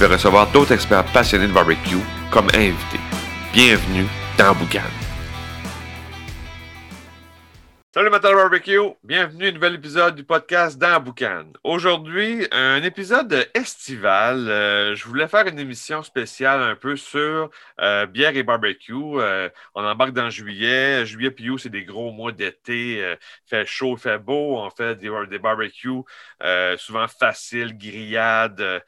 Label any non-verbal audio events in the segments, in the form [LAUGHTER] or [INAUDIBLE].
vais recevoir d'autres experts passionnés de barbecue comme invités. Bienvenue dans Boucan. Salut Matin Barbecue, bienvenue à un nouvel épisode du podcast dans Boucan. Aujourd'hui, un épisode estival. Euh, je voulais faire une émission spéciale un peu sur euh, bière et barbecue. Euh, on embarque dans juillet. Juillet puis août, c'est des gros mois d'été. Fait chaud, fait beau. On fait des barbecues souvent faciles, grillades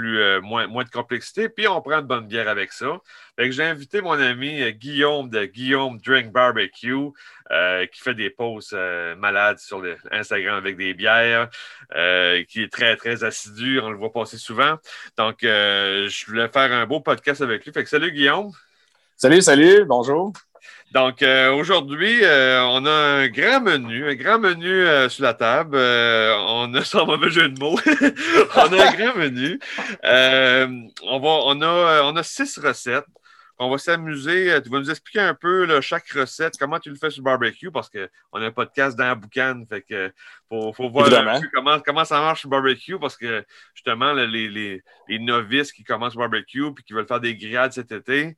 euh, moins, moins de complexité, puis on prend de bonne bière avec ça. j'ai invité mon ami euh, Guillaume de Guillaume Drink Barbecue, euh, qui fait des posts malades sur Instagram avec des bières, qui est très, très assidu, on le voit passer souvent. Donc, je voulais faire un beau podcast avec lui. Fait que salut Guillaume. Salut, salut, bonjour. Donc, euh, aujourd'hui, euh, on a un grand menu, un grand menu euh, sur la table. on a, [LAUGHS] sans mauvais jeu de mots, [LAUGHS] on a un grand menu. on, va, on, a, on a six recettes. On va s'amuser. Tu vas nous expliquer un peu chaque recette, comment tu le fais sur le barbecue, parce qu'on a un podcast dans la boucane. Fait que faut, faut voir comment, comment ça marche sur le barbecue, parce que justement, les, les, les novices qui commencent le barbecue puis qui veulent faire des grillades cet été,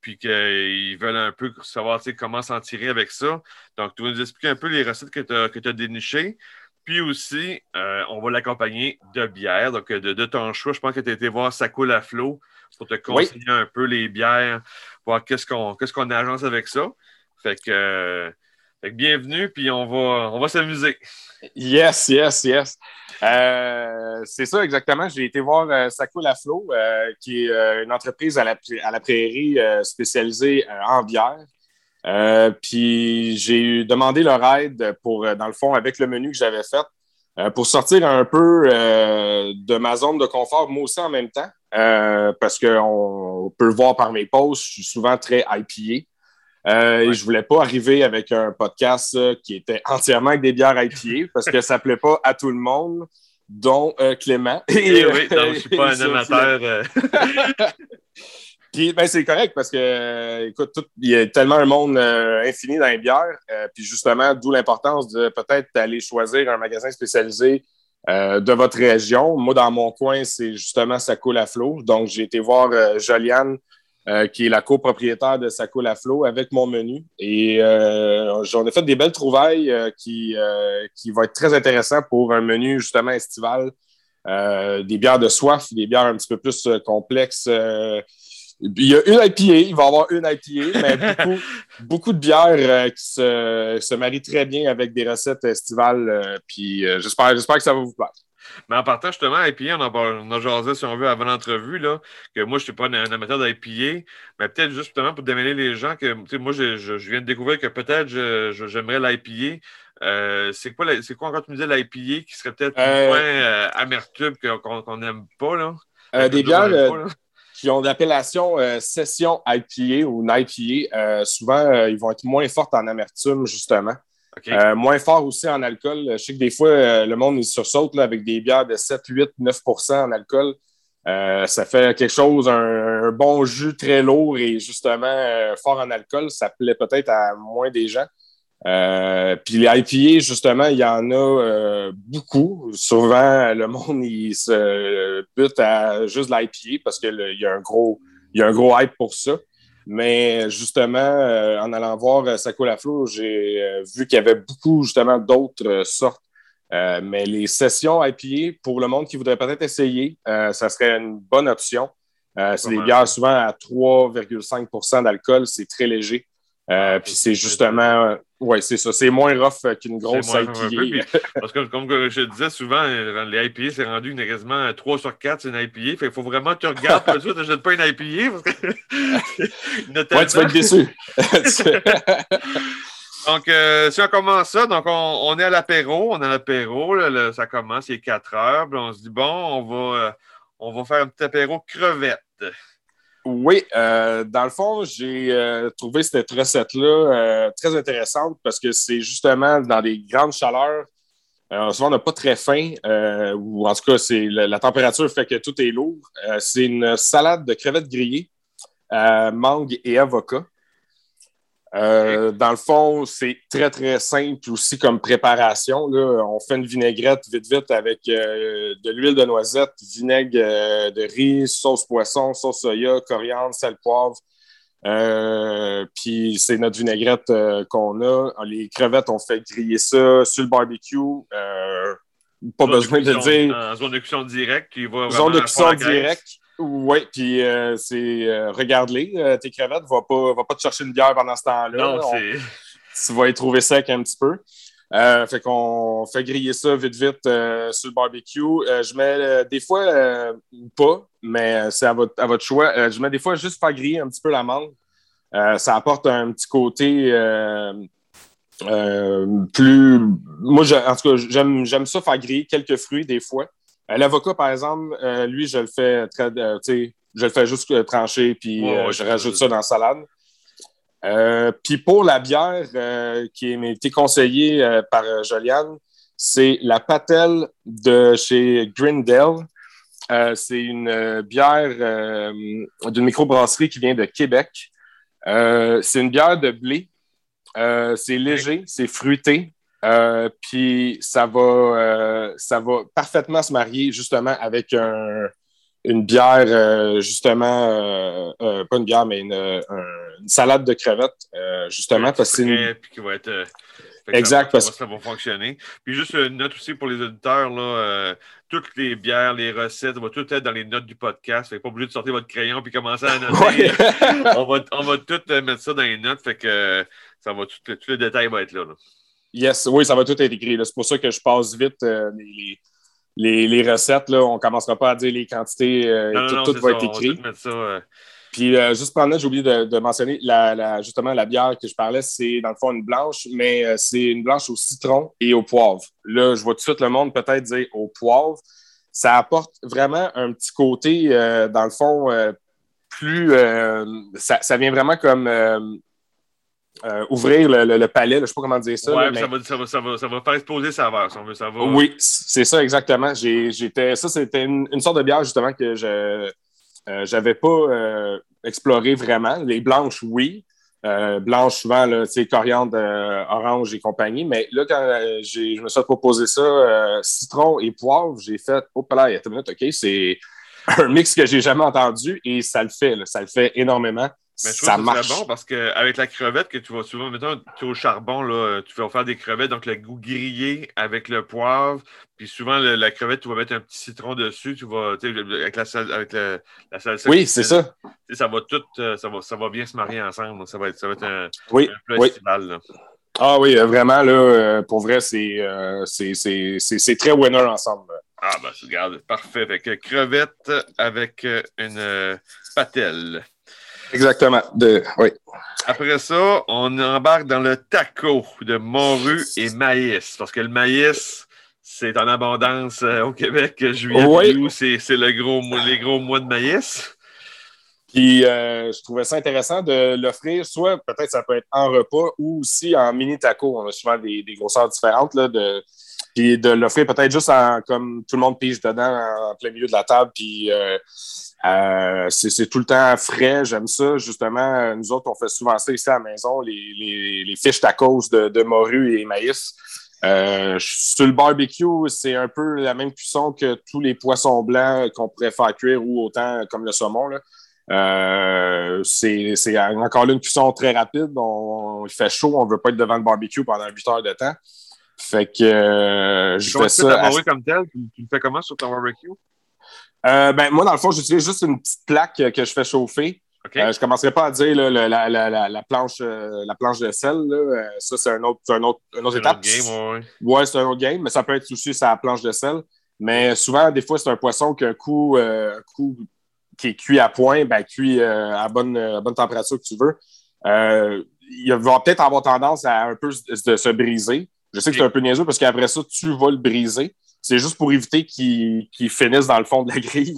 puis qu'ils veulent un peu savoir comment s'en tirer avec ça. Donc, tu vas nous expliquer un peu les recettes que tu as, dénichées. Puis aussi, euh, on va l'accompagner de bière, donc de, ton choix. Je pense que tu as été voir Ça coule à flot pour te conseiller un peu les bières, voir qu'est-ce qu'on qu'est-ce qu'on agence avec ça. Fait que, bienvenue, puis on va, on va s'amuser. Yes, yes, yes. Euh, c'est ça exactement. J'ai été voir euh, Saco La Flot, euh, qui est une entreprise à la, à la prairie spécialisée en bière. puis j'ai demandé leur aide pour, dans le fond, avec le menu que j'avais fait, pour sortir un peu de ma zone de confort, moi aussi en même temps, parce qu'on peut le voir par mes posts, je suis souvent très IPA. Euh, et je voulais pas arriver avec un podcast euh, qui était entièrement avec des bières IPA parce que ça ne plaît pas à tout le monde, dont euh, Clément. Et, eh oui, donc je [LAUGHS] suis pas un amateur. [LAUGHS] Puis ben, c'est correct parce que, écoute, il y a tellement un monde infini dans les bières. puis justement, d'où l'importance de peut-être aller choisir un magasin spécialisé de votre région. Moi, dans mon coin, c'est justement ça coule à flot. Donc, j'ai été voir Joliane euh, qui est la copropriétaire de Saco La Flot, avec mon menu. Et euh, j'en ai fait des belles trouvailles euh, qui, qui vont être très intéressantes pour un menu justement estival. des bières de soif, des bières un petit peu plus complexes. il y a une IPA, il va y avoir une IPA, mais [LAUGHS] beaucoup, beaucoup de bières qui se, se, marient très bien avec des recettes estivales. puis j'espère, j'espère que ça va vous plaire. Mais en partant justement, IPA, on a, on a jasé, si on veut, avant l'entrevue, que moi, je ne suis pas un, amateur d'IPA, mais peut-être justement pour démêler les gens, que moi, je, je, viens de découvrir que peut-être j'aimerais l'IPA. Euh, c'est quoi, c'est quoi encore tu me disais l'IPA qui serait peut-être euh, moins euh, amertume qu'on n'aime pas? Là? des bières qui ont l'appellation session IPA ou NIPA, souvent, ils vont être moins fortes en amertume, justement. Euh, moins fort aussi en alcool. Je sais que des fois, euh, le monde il sursaute avec des bières de 7, 8, 9% en alcool. Euh, ça fait quelque chose, un, bon jus très lourd et justement fort en alcool. Ça plaît peut-être à moins des gens. puis les IPA, justement, il y en a beaucoup. Souvent, le monde il se bute à juste l'IPA parce qu'il y, y a un gros hype pour ça. Mais justement, euh, en allant voir euh, Saco La j'ai euh, vu qu'il y avait beaucoup justement d'autres sortes. mais les sessions IPA, pour le monde qui voudrait peut-être essayer, ça serait une bonne option. c'est des bières souvent à 3,5% d'alcool, c'est très léger. Ah, puis c'est justement, oui, c'est ça, c'est moins rough qu'une grosse IPA. [LAUGHS] parce que, comme je te disais, souvent, les IPA, c'est rendu une, quasiment 3 sur 4, c'est une IPA. Fait il faut vraiment que tu regardes, que tu n'achètes pas une IPA. Parce que... [LAUGHS] ouais, tu vas être déçu. [LAUGHS] donc, euh, si on commence ça, donc on, est à l'apéro, on est à l'apéro, ça commence, il est 4 heures, puis on se dit, bon, on va, euh, on va faire un petit apéro crevette. Oui, dans le fond, j'ai trouvé cette recette-là très intéressante parce que c'est justement dans des grandes chaleurs. souvent, on n'a pas très faim, ou en tout cas, c'est la, température fait que tout est lourd. c'est une salade de crevettes grillées, mangue et avocat. Euh, dans le fond, c'est très, très simple aussi comme préparation. Là. On fait une vinaigrette vite, vite avec euh, de l'huile de noisette, vinaigre euh, de riz, sauce poisson, sauce soya, coriandre, sel, poivre. puis c'est notre vinaigrette qu'on a. Les crevettes, on fait griller ça sur le barbecue. pas besoin de, dire. En zone de cuisson directe, Zone de cuisson directe. Oui, puis euh, c'est euh, regarde-les, euh, tes crevettes, va pas, va pas te chercher une bière pendant ce temps-là. Non, c'est. Tu vas y trouver sec un petit peu. fait qu'on fait griller ça vite, vite sur le barbecue. je mets des fois pas, mais c'est à votre, à votre choix. je mets des fois juste faire griller un petit peu la mangue. ça apporte un petit côté plus. Moi, en tout cas, j'aime ça faire griller quelques fruits des fois. Euh, l'avocat, par exemple, euh, lui, je le fais très, euh, je le fais juste trancher, puis je rajoute ça dans la salade. puis pour la bière qui m'a été conseillée par Joliane, c'est la patelle de chez Grindel. c'est une bière d'une microbrasserie qui vient de Québec. c'est une bière de blé. c'est léger, c'est fruité. Euh, puis ça va, euh, ça va parfaitement se marier justement avec une bière, euh, justement, pas une bière, mais une, salade de crevettes, justement. parce que une... qui va être. Exact. Ça, ça, va fonctionner. Puis juste une note aussi pour les auditeurs, là, toutes les bières, les recettes, va tout être dans les notes du podcast. Fait pas obligé de sortir votre crayon puis commencer à [LAUGHS] noter. on, va, on va tout mettre ça dans les notes. Fait que ça va tout, tout le détail va être là. Yes, oui, ça va tout être écrit. C'est pour ça que je passe vite euh, les, recettes. Là. On ne commencera pas à dire les quantités. Euh, tout, va être écrit. Euh. Puis juste pendant, j'ai oublié de, mentionner la, justement la bière que je parlais, c'est dans le fond une blanche, mais c'est une blanche au citron et au poivre. Là, je vois tout de suite le monde peut-être dire au poivre. Ça apporte vraiment un petit côté, dans le fond, plus. Ça, ça, vient vraiment comme euh, ouvrir le, palais, je ne sais pas comment dire ça. Oui, ça, va, ça, va, ça, va, ça va faire exploser sa verre, si on veut. Ça va... Oui, c'est ça exactement. J'étais, ça, c'était une, sorte de bière justement que je n'avais euh, pas euh, exploré vraiment. Les blanches, oui. blanches, souvent, là, coriandre, orange et compagnie. Mais là, quand je me suis proposé ça, citron et poivre, j'ai fait, oh là, il y a une minute, OK, c'est [LAUGHS] un mix que j'ai jamais entendu et ça le fait, ça le fait énormément. Mais je trouve ça marche. bon parce qu'avec la crevette que tu vas souvent, mettons, tu es au charbon, là, tu vas faire des crevettes, donc le goût grillé avec le poivre. Puis souvent, la crevette, tu vas mettre un petit citron dessus, tu vas, avec la avec la, la salsa. Oui, c'est ça. Ça va tout, euh, ça va, ça va bien se marier ensemble. Ça va être, ça va être un, oui, plat oui. Ah oui, euh, vraiment, là, euh, pour vrai, c'est, c'est, très winner ensemble. Ah, ben, regarde, parfait. Avec crevette avec une patelle. Exactement. De, oui. Après ça, on embarque dans le taco de morue et maïs. Parce que le maïs, c'est en abondance euh, au Québec. Juillet, oui. c'est le gros, les gros mois de maïs. Puis euh, je trouvais ça intéressant de l'offrir, soit peut-être ça peut être en repas ou aussi en mini taco. On a souvent des, grosseurs différentes. Là, de, puis de l'offrir peut-être juste en, comme tout le monde pige dedans en plein milieu de la table. Puis euh, euh, c'est tout le temps frais, j'aime ça. Justement, nous autres, on fait souvent ça ici à la maison, les, les, les fiches tacos de, de morue et maïs. Euh, sur le barbecue, c'est un peu la même cuisson que tous les poissons blancs qu'on pourrait faire cuire ou autant comme le saumon. Euh, c'est encore là une cuisson très rapide. On, il fait chaud, on ne veut pas être devant le barbecue pendant 8 heures de temps. Fait que je fais ça. comme tel, tu, le fais comment sur ton barbecue? Euh, ben, moi, dans le fond, j'utilise juste une petite plaque que je fais chauffer. Euh, je ne commencerai pas à dire la, planche, euh, la planche de sel. ça, c'est un autre, un autre, une autre étape. game, ouais, c'est un autre game, mais ça peut être aussi sa planche de sel. Mais souvent, des fois, c'est un poisson qui a un coup, coup qui est cuit à point, ben, cuit à, bonne, bonne température que tu veux. il va peut-être avoir tendance à un peu se, se briser. Je sais que c'est un peu niaiseux parce qu'après ça, tu vas le briser c'est juste pour éviter qu'ils finissent dans le fond de la grille.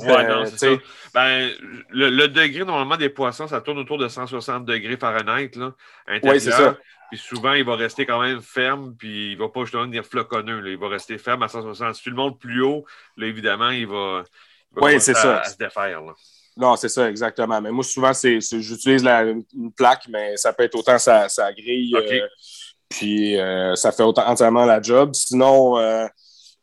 Ben, le, degré, normalement, des poissons, ça tourne autour de 160 degrés Fahrenheit, là, Oui, c'est ça. Puis souvent, il va rester quand même ferme, puis il ne va pas justement devenir floconneux. Il va rester ferme à 160. Si tu le montes plus haut, là, évidemment, il va, oui, c'est ça. se défaire. Non, c'est ça, exactement. Mais moi, souvent, c'est, j'utilise une plaque, mais ça peut être autant sa, grille. Euh, puis euh, ça fait autant, entièrement la job. Sinon, euh,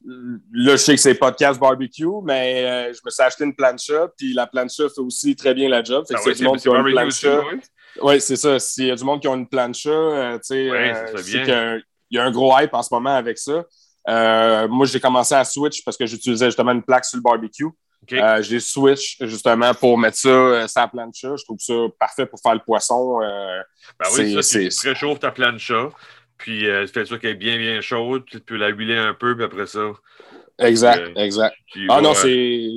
là, je sais que c'est podcast barbecue, mais je me suis acheté une plancha, puis la plancha fait aussi très bien la job. Fait que ah c'est du monde qui a une plancha. Oui, c'est ça. S'il y a du monde qui a une plancha, tu sais, il y a un gros hype en ce moment avec ça. moi, j'ai commencé à switch parce que j'utilisais justement une plaque sur le barbecue. Euh, j'ai switch justement pour mettre ça euh, sur la plancha. Je trouve ça parfait pour faire le poisson. Euh, ben oui, ça, tu réchauffes ta plancha, puis tu fais ça qu'elle est bien, bien chaude, tu peux la huiler un peu, puis après ça. Exact, exact. ah non, c'est.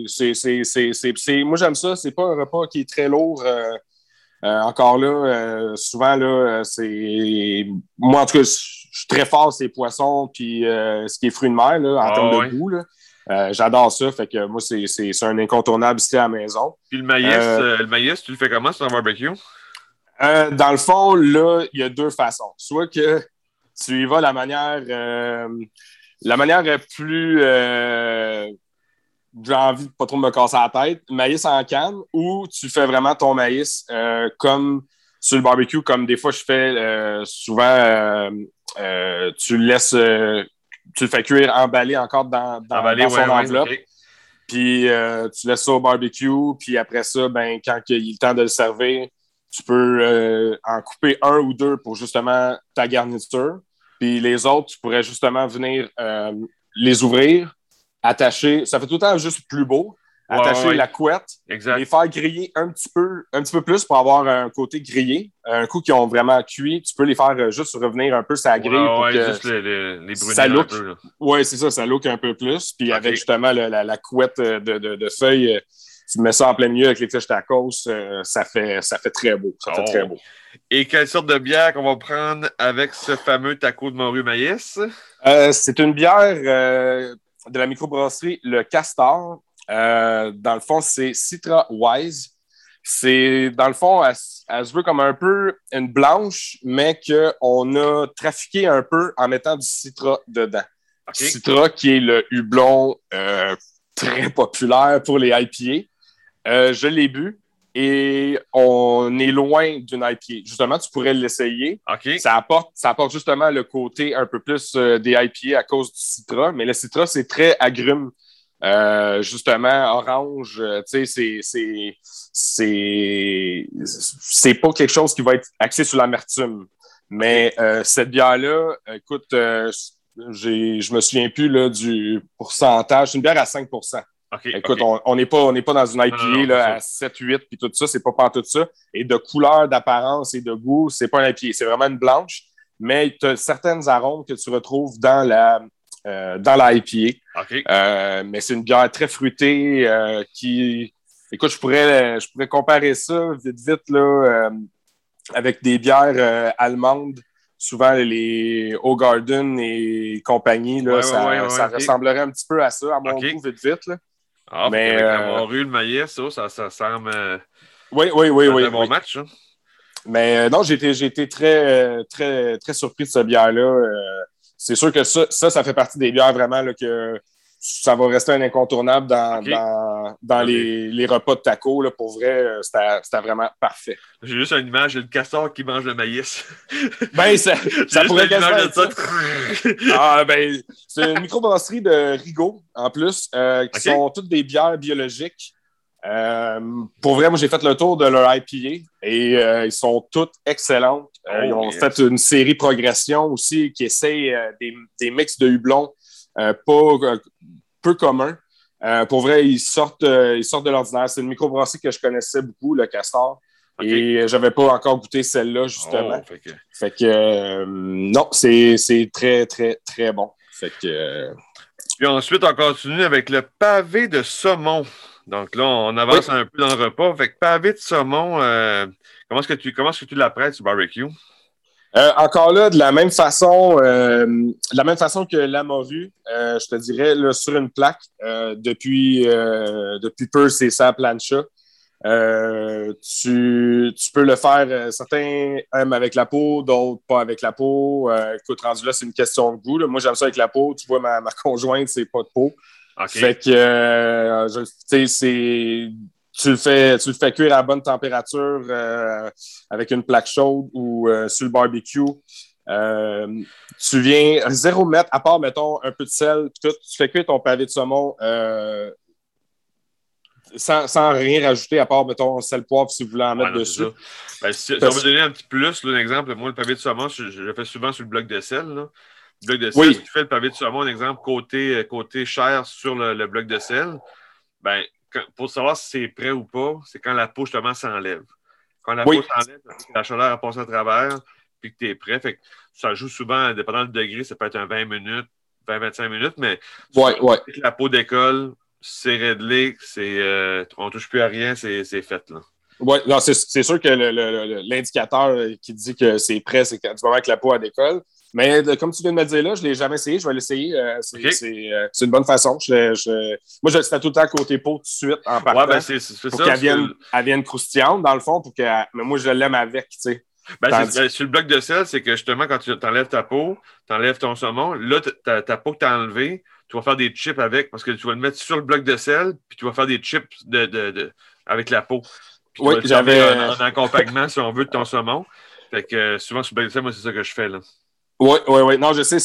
Moi, j'aime ça. C'est pas un repas qui est très lourd. encore là, souvent, là, c'est. Moi, en tout cas, je suis très fort ces poissons, puis ce qui est fruits de mer, là, en ah termes de goût. Là. Euh, j'adore ça. Fait que moi, c'est un incontournable ici à la maison. Puis le maïs, euh, euh, le maïs, tu le fais comment sur un barbecue? dans le fond, là, il y a deux façons. Soit que tu y vas la manière, la manière plus, j'ai envie de pas trop me casser la tête, maïs en canne, ou tu fais vraiment ton maïs comme sur le barbecue, comme des fois je fais souvent, tu le laisses tu le fais cuire emballé encore dans, dans, son enveloppe. Puis euh, tu laisses ça au barbecue. Puis après ça, ben, quand il est le temps de le servir, tu peux euh, en couper un ou deux pour justement ta garniture. Puis les autres, tu pourrais justement venir euh, les ouvrir, attacher. Ça fait tout le temps juste plus beau attacher la couette, exact. les faire griller un petit peu, un petit peu plus pour avoir un côté grillé. Un coup qui ont vraiment cuit, tu peux les faire euh, juste revenir un peu sa grille pour que juste les, les, ça look, Oui, c'est ça, ça look un peu plus. Puis avec justement la, couette de, de, feuilles, euh, tu mets ça en plein milieu avec les tiges tacos, euh, ça fait, ça fait très beau. Ça fait très oh. beau. Et quelle sorte de bière qu'on va prendre avec ce fameux taco de morue maïs? c'est une bière de la microbrasserie Le Castor. Euh, dans le fond, c'est Citra Wise. C'est, dans le fond, elle, se veut comme un peu une blanche, mais qu'on a trafiqué un peu en mettant du Citra dedans. Citra, qui est le hublon euh, très populaire pour les IPA. Euh, je l'ai bu et on est loin d'une IPA. Justement, tu pourrais l'essayer. Ça, apporte, ça apporte justement le côté un peu plus des IPA à cause du Citra, mais le Citra, c'est très agrume. Euh, justement, orange, euh, tu sais, c'est pas quelque chose qui va être axé sur l'amertume. Mais euh, cette bière-là, écoute, je me souviens plus là, du pourcentage. C'est une bière à 5 Écoute, on n'est pas, pas dans une IPA là, à 7, 8 puis tout ça, c'est pas pas tout ça. Et de couleur, d'apparence et de goût, c'est pas un IPA, c'est vraiment une blanche. Mais tu as certaines arômes que tu retrouves dans la, euh, dans la IPA. Euh, mais c'est une bière très fruitée euh, qui. Écoute, je pourrais, je pourrais comparer ça vite, vite là, avec des bières allemandes. Souvent, les Garden et compagnie, là, ça, ressemblerait un petit peu à ça, à mon goût, vite, vite. Là. Ah, mais avec la morue, le maïs, ça, ça, ça semble. Oui, oui, oui. oui un bon match. Hein. Mais non, j'ai été, très, très, très surpris de cette bière-là c'est sûr que ça, ça, fait partie des bières vraiment là, que ça va rester un incontournable dans, dans, les, repas de taco. Là, pour vrai, euh, c'était vraiment parfait. J'ai juste une image de castor qui mange le maïs. [LAUGHS] Ben, ça, ça pourrait quasiment ça. ah, ben, c'est une microbrasserie de Rigaud, en plus, euh, qui sont toutes des bières biologiques. Euh, pour vrai, moi, j'ai fait le tour de leur IPA et ils sont toutes excellentes. Euh, ils ont oh, fait une série progression aussi qui essaye des, des, mix de hublons euh, pas, peu communs. pour vrai, ils sortent, ils sortent de l'ordinaire. C'est une microbrasserie que je connaissais beaucoup, le Castor. Et je n'avais pas encore goûté celle-là, justement. Oh, fait que, non, c'est très, très, très bon. Fait que, Puis ensuite, on continue avec le pavé de saumon. Donc là, on avance un peu dans le repas. Fait que pavé de saumon, Comment est-ce que tu comment est-ce que tu l'apprêtes sur barbecue? Euh, encore là, de la même façon, euh, de la même façon que la morue, euh, je te dirais là, sur une plaque depuis depuis peu, c'est ça plancha. tu, tu, peux le faire. certains aiment avec la peau, d'autres pas avec la peau. écoute, rendu là, c'est une question de goût. Moi, j'aime ça avec la peau. Tu vois, ma, ma [LAUGHS] conjointe, c'est pas de peau. Fait que, je, c'est tu le fais, tu le fais cuire à bonne température euh, avec une plaque chaude ou euh, sur le barbecue. Euh, tu viens zéro mètre, à part, mettons, un peu de sel, tout, tu fais cuire ton pavé de saumon sans, rien rajouter, à part, mettons, sel poivre si vous voulez en mettre dessus. Ben, si, on veut donner un petit plus, un exemple, moi, le pavé de saumon, je, le fais souvent sur le bloc de sel. Le bloc de sel, si tu fais le pavé de saumon, un exemple, côté, côté chair sur le, le bloc de sel, ben, pour savoir si c'est prêt ou pas, c'est quand la peau justement s'enlève. Quand la peau s'enlève, la chaleur a passé à travers, puis que tu es prêt. Fait ça joue souvent, dépendant du degré, ça peut être un 20 minutes, 20-25 minutes, mais ouais, ouais. la peau décolle, c'est réglé, c'est, euh, on ne touche plus à rien, c'est, fait. Là. Oui, c'est, sûr que l'indicateur qui dit que c'est prêt, c'est du moment que la peau a décolle. Mais comme tu viens de me dire là, je ne l'ai jamais essayé. Je vais l'essayer. Euh, euh, c'est une bonne façon. Je, moi, je c'était tout le temps côté peau tout de suite en partant. Ouais, ben c'est pour qu'elle vienne, vienne, croustillante, dans le fond. Pour que, mais moi, je l'aime avec, tu sais. Ben, sur le bloc de sel, c'est que justement, quand tu enlèves ta peau, tu enlèves ton saumon, là, ta, ta peau que tu as enlevée, tu vas faire des chips avec parce que tu vas le mettre sur le bloc de sel, puis tu vas faire des chips de, de, de avec la peau. oui, j'avais. Un, un accompagnement, si on veut, de ton saumon. Fait que souvent, sur le bloc de sel, moi, c'est ça que je fais. Là. Oui, oui, oui. Non, je sais,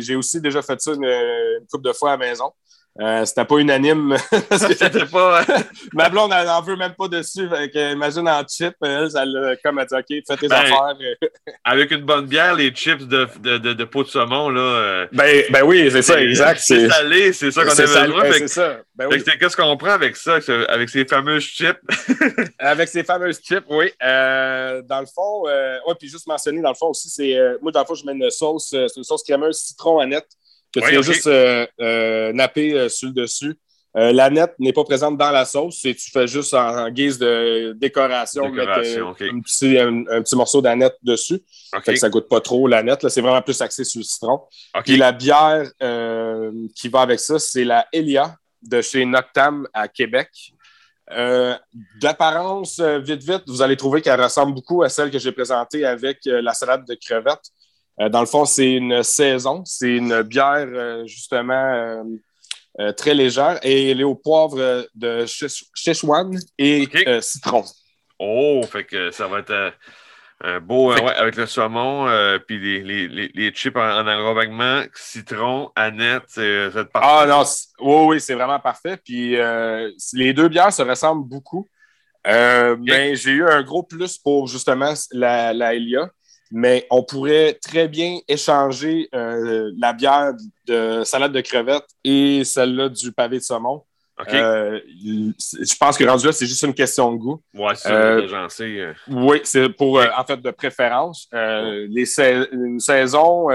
j'ai aussi déjà fait ça une, une couple de fois à la maison. Euh, c'était pas unanime. [LAUGHS] c'était pas. [LAUGHS] Ma blonde, elle n'en veut même pas dessus. imagine en chip, elle, elle comme elle dit OK, fais tes ben, affaires. [LAUGHS] avec une bonne bière, les chips de, de, de, de peau de saumon, là. Euh, ben, ben oui, c'est ça, exact. C'est salé, c'est ça qu'on a besoin. C'est ça. Ben oui. Qu'est-ce qu'on prend avec ça, avec ces fameuses chips? avec ces fameuses chips, oui. Euh, dans le fond, euh, ouais, puis juste mentionner, dans le fond aussi, c'est. moi, dans le fond, je mets une sauce, c'est une sauce crémeuse citron à net que tu viens juste euh, euh, napper euh, sur le dessus. la nette n'est pas présente dans la sauce, tu fais juste en, guise de décoration, mettre un, petit, un, petit, morceau d'aneth dessus. Fait que ça goûte pas trop la nette. C'est vraiment plus axé sur le citron. Puis la bière qui va avec ça, c'est la Elia de chez Noctam à Québec. D'apparence, vite, vite, vous allez trouver qu'elle ressemble beaucoup à celle que j'ai présentée avec la salade de crevettes. Euh, dans le fond, c'est une saison. C'est une bière, euh, justement, euh, très légère et elle est au poivre de Szechuan et citron. Oh, fait que ça va être un beau avec le saumon, puis les, les, les, chips en, en citron, aneth, c'est parfait. Ah non, oui, oui, c'est vraiment parfait. Puis les deux bières se ressemblent beaucoup. Mais j'ai eu un gros plus pour justement la, la Elia mais on pourrait très bien échanger euh, la bière de salade de crevettes et celle-là du pavé de saumon. Euh, je pense que rendu là, c'est juste une question de goût. Oui, c'est euh, Oui, c'est pour, en fait, de préférence. les une saison,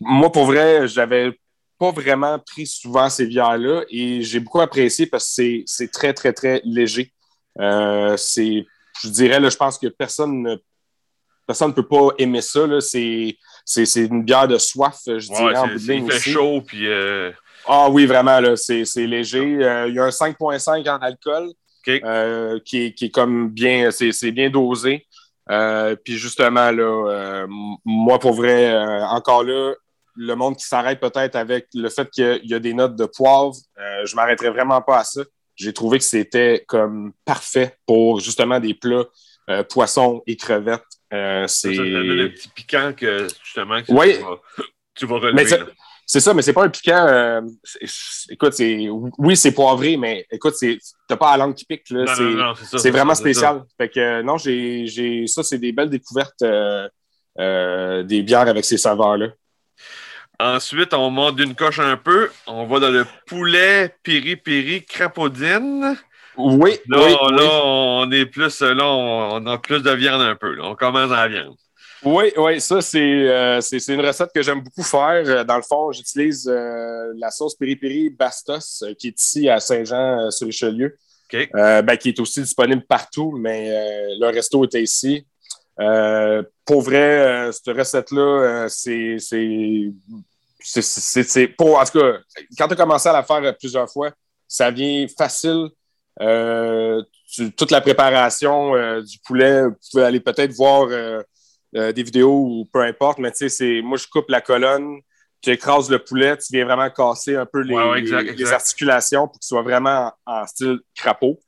moi, pour vrai, j'avais pas vraiment pris souvent ces bières-là et j'ai beaucoup apprécié parce que c'est très, très, très léger. c'est je dirais, là, je pense que personne ne personne ne peut pas aimer ça. C'est, une bière de soif, je dirais, en bout de chaud, puis... Euh, ah oui, vraiment, c'est, léger. Euh, il y a un 5,5 en alcool euh, qui, est, qui, est, comme bien... C'est, bien dosé. puis justement, là, moi, pour vrai, encore là, le monde qui s'arrête peut-être avec le fait qu'il y a des notes de poivre, je m'arrêterai vraiment pas à ça j'ai trouvé que c'était comme parfait pour justement des plats euh, poissons et crevettes. Euh, c'est un petit piquant que justement tu, vas, relever. C'est ça, mais c'est pas un piquant. Euh, écoute, c'est oui, c'est poivré, mais écoute, c'est t'as pas la langue qui pique. C'est vraiment spécial. Fait que non, j'ai ça, c'est des belles découvertes des bières avec ces saveurs-là. Ensuite, on monte d'une coche un peu. On va dans le poulet piri-piri crapaudine. Oui, là, oui, là on est plus, là, on, a plus de viande un peu. On commence à la viande. Oui, oui, ça, euh, c'est une recette que j'aime beaucoup faire. Euh, dans le fond, j'utilise euh, la sauce piri-piri Bastos, qui est ici à Saint-Jean-sur-Richelieu. ben, qui est aussi disponible partout, mais le resto était ici. Pour vrai, cette recette-là, c'est. C'est pour. En tout cas, quand tu as commencé à la faire plusieurs fois, ça vient facile. toute la préparation du poulet, vous pouvez aller peut-être voir des vidéos ou peu importe, mais tu sais, moi, je coupe la colonne, tu écrases le poulet, tu viens vraiment casser un peu les, articulations pour qu'il soit vraiment en, style crapaud.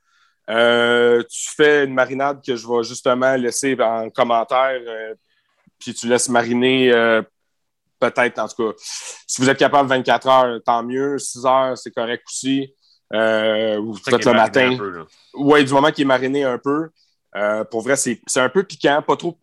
Euh, tu fais une marinade que je vais justement laisser en commentaire, euh, puis tu laisses mariner euh, peut-être, en tout cas, si vous êtes capable 24 heures, tant mieux. 6 heures, c'est correct aussi. ou peut-être le matin. Oui, du moment qu'il est mariné un peu. pour vrai, c'est un peu piquant, pas trop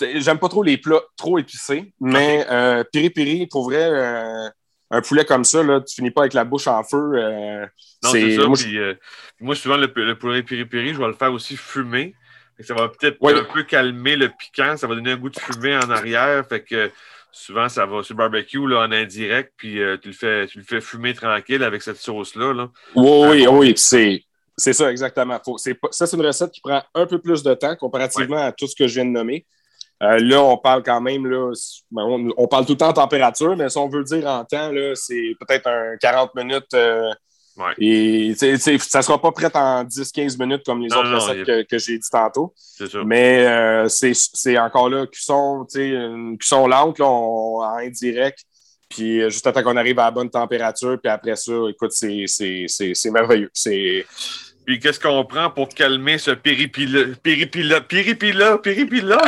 J'aime pas trop les plats trop épicés, mais euh, piri-piri, pour vrai, euh, un poulet comme ça, là, tu finis pas avec la bouche en feu. Euh, non, c'est ça. Moi, euh, moi, souvent, le, poulet piri-piri, je vais le faire aussi fumer. Ça va peut-être un peu calmer le piquant. Ça va donner un goût de fumée en arrière. Fait que souvent, ça va sur le barbecue là, en indirect, puis tu, le fais, tu le fais fumer tranquille avec cette sauce-là. Là. Oui, oui, oui. C'est. C'est ça, exactement. Faut, ça, c'est une recette qui prend un peu plus de temps comparativement à tout ce que je viens de nommer. Euh, là, on parle quand même, là, ben, on, parle tout le temps en température, mais si on veut dire en temps, c'est peut-être un 40 minutes. Euh, et ça ne sera pas prêt en 10-15 minutes comme les autres recettes que, j'ai dit tantôt. Mais euh, c'est encore là, cuisson, une cuisson lente en indirect. Puis juste à temps qu'on arrive à la bonne température, puis après ça, écoute, c'est merveilleux. C'est puis qu'est-ce qu'on prend pour calmer ce péripila, péripila, péripila, [LAUGHS] péripila?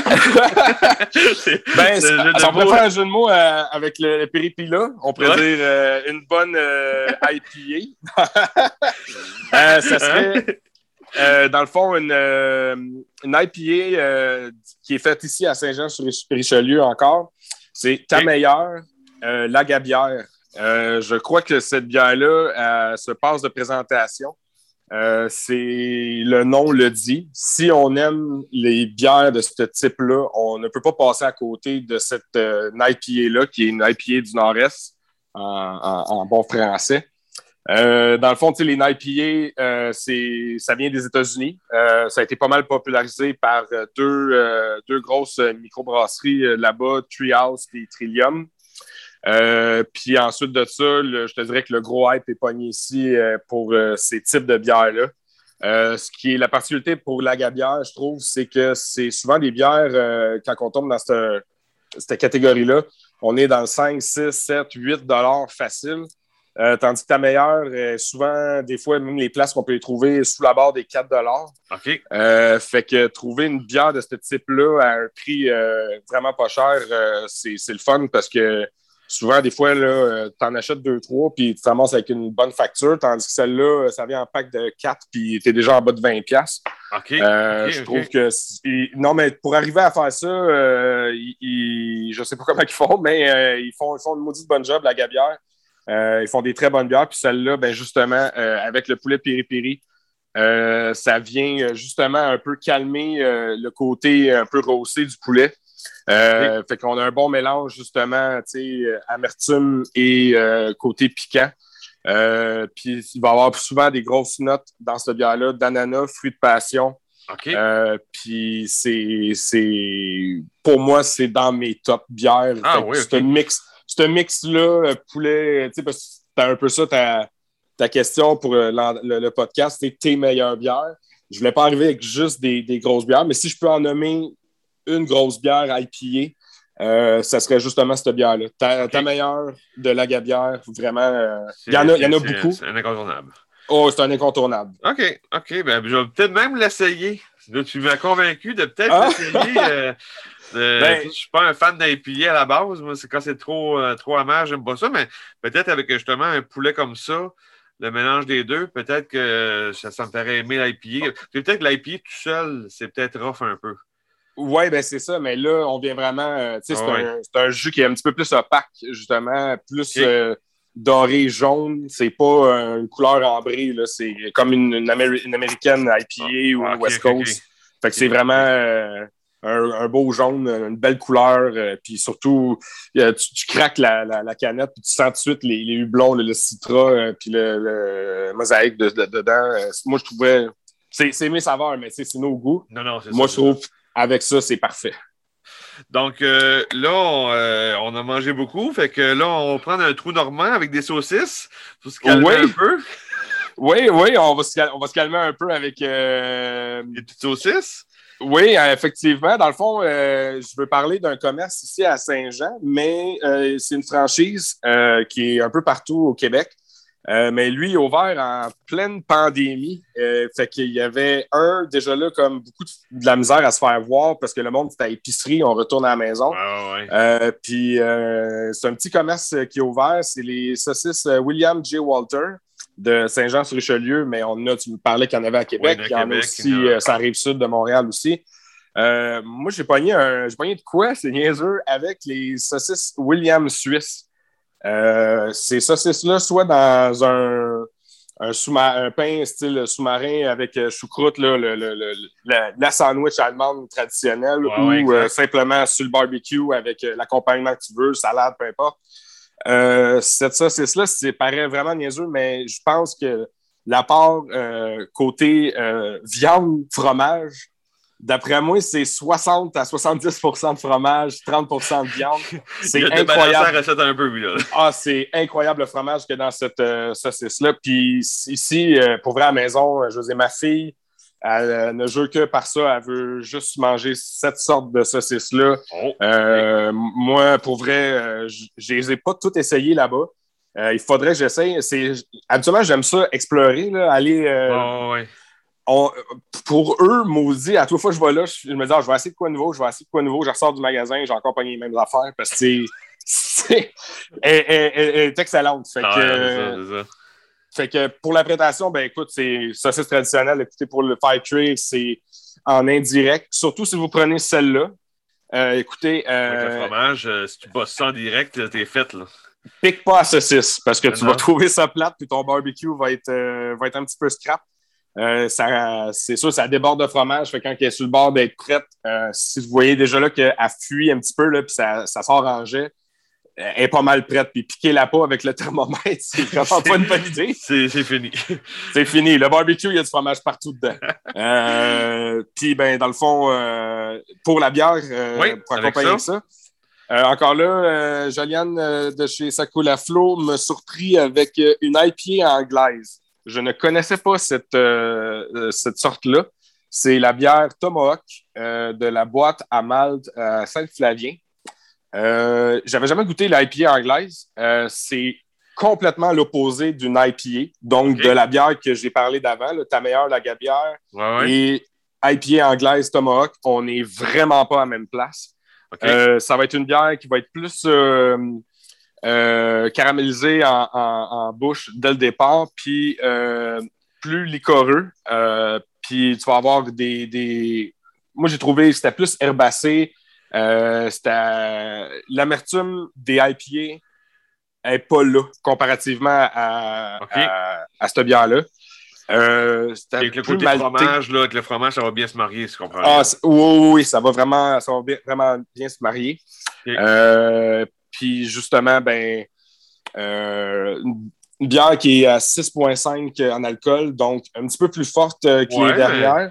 ben, on pourrait faire un jeu de mots euh, avec le, péripila. On pourrait dire euh, une bonne euh, [LAUGHS] IPA. [LAUGHS] ça serait, dans le fond, une, une IPA qui est faite ici à Saint-Jean-sur-Richelieu encore. C'est ta meilleure, la gabière. je crois que cette bière-là se passe de présentation. Euh, c'est le nom le dit. Si on aime les bières de ce type-là, on ne peut pas passer à côté de cette euh, IPA-là, qui est une IPA du Nord-Est en, bon français. Euh, dans le fond, les IPA, ça vient des États-Unis. ça a été pas mal popularisé par deux, deux grosses microbrasseries là-bas, Treehouse et Trillium. Euh, puis ensuite de ça, je te dirais que le gros hype est pogné ici euh, pour euh, ces types de bières-là. ce qui est la particularité pour la gabière, je trouve, c'est que c'est souvent des bières, quand on tombe dans cette, cette catégorie-là, on est dans le 5, 6, 7, 8 dollars facile. tandis que ta meilleure, souvent, des fois, même les places qu'on peut les trouver sous la barre des 4 dollars. OK. fait que trouver une bière de ce type-là à un prix vraiment pas cher, c'est le fun parce que souvent, des fois, euh, tu en achètes deux, trois, puis tu te ramasses avec une bonne facture, tandis que celle-là, ça vient en pack de quatre, puis tu es déjà en bas de 20$. OK. Euh, je trouve que. Non, mais pour arriver à faire ça, euh, je ne sais pas [LAUGHS] comment ils font, mais ils, font, ils font une maudite bonne job, la gabière. ils font des très bonnes bières, puis celle-là, ben, justement, avec le poulet piri-piri, ça vient justement un peu calmer le côté un peu rosé du poulet. Euh, fait qu'on a un bon mélange, justement, euh, amertume et euh, côté piquant. puis il va y avoir souvent des grosses notes dans cette bière-là d'ananas, fruits de passion. puis c'est, pour moi, c'est dans mes top bières. Ah, c'est un mix, c'est mix-là, poulet, tu sais, parce que c'est un peu ça ta, ta question pour le, podcast, c'est tes meilleures bières. Je voulais pas arriver avec juste des, des, grosses bières, mais si je peux en nommer une grosse bière IPA, euh, ça serait justement cette bière-là. Ta, meilleure de la gabière, vraiment. Euh, il y en a, y en a beaucoup. C'est un incontournable. Oh, c'est un incontournable. OK, OK. Ben, je vais peut-être même l'essayer. Tu m'as convaincu de peut-être ah! l'essayer. Euh, [LAUGHS] ben, je ne suis pas un fan d'IPA à la base. Moi, c'est quand c'est trop, trop amer, j'aime pas ça. Mais peut-être avec justement un poulet comme ça, le mélange des deux, peut-être que ça, ça me ferait aimer l'IPA. Peut-être que l'IPA tout seul, c'est peut-être rough un peu. Oui, ben c'est ça, mais là, on vient vraiment. Euh, tu sais, c'est un, jus qui est un petit peu plus opaque, justement, plus euh, doré jaune. C'est pas une couleur ambrée, là. C'est comme une, une, américaine IPA ou West Coast. Fait que c'est vraiment. Euh, un, beau jaune, une belle couleur, puis surtout, tu, craques la, canette, puis tu sens tout de suite les, les hublons, le, citra, puis le, mosaïque dedans. moi, je trouvais. C'est mes saveurs, mais c'est nos goûts. Non, non, Moi, je trouve, avec ça, c'est parfait. Donc là, on, a mangé beaucoup. Fait que là, on va prendre un trou normand avec des saucisses pour se calmer un peu. Oui, oui, on va se, on va se calmer un peu avec. Euh... Les petites saucisses? Oui, euh, effectivement. Dans le fond, euh, je veux parler d'un commerce ici à Saint-Jean, mais euh, c'est une franchise qui est un peu partout au Québec. Mais lui, il est ouvert en pleine pandémie. fait qu'il y avait un, déjà là, comme beaucoup de, la misère à se faire voir parce que le monde était à épicerie, on retourne à la maison. Puis c'est un petit commerce qui est ouvert. C'est les saucisses William J. Walter de Saint-Jean-sur-Richelieu, mais on a, tu me parlais qu'il y en avait à Québec. il y en a aussi, euh, ça arrive sud de Montréal aussi. Euh, moi, j'ai pogné, un, j'ai pogné de quoi, [LAUGHS] c'est niaiseux, avec les saucisses William Suisse. Euh, ces saucisses-là, soit dans un, un, un, pain style sous-marin avec choucroute, là, le, le, la, sandwich allemande traditionnelle, ou simplement sur le barbecue avec l'accompagnement que tu veux, salade, peu importe. Euh, cette saucisse-là, c'est paraît vraiment niaiseux, mais je pense que la part euh, côté euh, viande, fromage, d'après moi, c'est 60 à 70% de fromage, 30% de viande. [LAUGHS] C'est incroyable. Un peu, ah, c'est incroyable le fromage que dans cette saucisse-là. Puis ici, pour vrai à la maison, je veux ma fille, elle euh, ne joue que par ça. Elle veut juste manger cette sorte de saucisses-là. Oh, euh, moi, pour vrai, euh, je ne les ai pas toutes essayées là-bas. il faudrait que j'essaye. Habituellement, j'aime ça, explorer, là, aller. Oh, pour eux, maudit, à toute fois que je vais là, je, me dis, ah, je vais essayer de quoi nouveau, je vais essayer de quoi nouveau, je ressors du magasin, j'ai encore pogné les mêmes affaires parce que c'est. Elle, est excellente. Fait ah, que, fait que pour la présentation, ben écoute, c'est saucisse traditionnelle. Écoutez, pour le Fire Tray, c'est en indirect. Surtout si vous prenez celle-là. Euh, écoutez. Avec le euh, fromage, euh, si tu bosses ça en direct, t'es fait, là. Pique pas à saucisse parce que tu vas trouver ça plate puis ton barbecue va être, va être un petit peu scrap. C'est sûr, ça déborde de fromage. Fait quand elle est sur le bord d'être prête, si vous voyez déjà là qu'elle fuit un petit peu, là, puis ça, ça sort en jet, est pas mal prête. Puis piquer la peau avec le thermomètre, [LAUGHS] c'est vraiment pas une bonne idée. C'est fini. [LAUGHS] c'est fini. Le barbecue, il y a du fromage partout dedans. Euh, puis, ben, dans le fond, euh, pour la bière, euh, pour accompagner ça. encore là, Joliane de chez Sakula Flow me surprit avec une IPA anglaise. Je ne connaissais pas cette, cette sorte-là. C'est la bière Tomahawk de la boîte à Malte à Saint-Flavien. Euh, j'avais jamais goûté l'IPA anglaise. Euh, c'est complètement l'opposé d'une IPA, donc de la bière que j'ai parlé d'avant, ta meilleure la gabière. Et IPA anglaise Tomahawk, on n'est vraiment pas à la même place. Euh, ça va être une bière qui va être plus caramélisée en, bouche dès le départ, puis plus liquoreux. puis tu vas avoir des. des... Moi, j'ai trouvé que c'était plus herbacé, euh, l'amertume des IPA n'est pas là comparativement à, à, cette bière-là. Euh, avec le côté fromage, là, avec le fromage, ça va bien se marier, si tu comprends. Ah, oui, oui, ça va vraiment, ça va bien, vraiment bien se marier. Euh, puis justement, ben, euh, une bière qui est à 6,5 en alcool, donc un petit peu plus forte qui est derrière.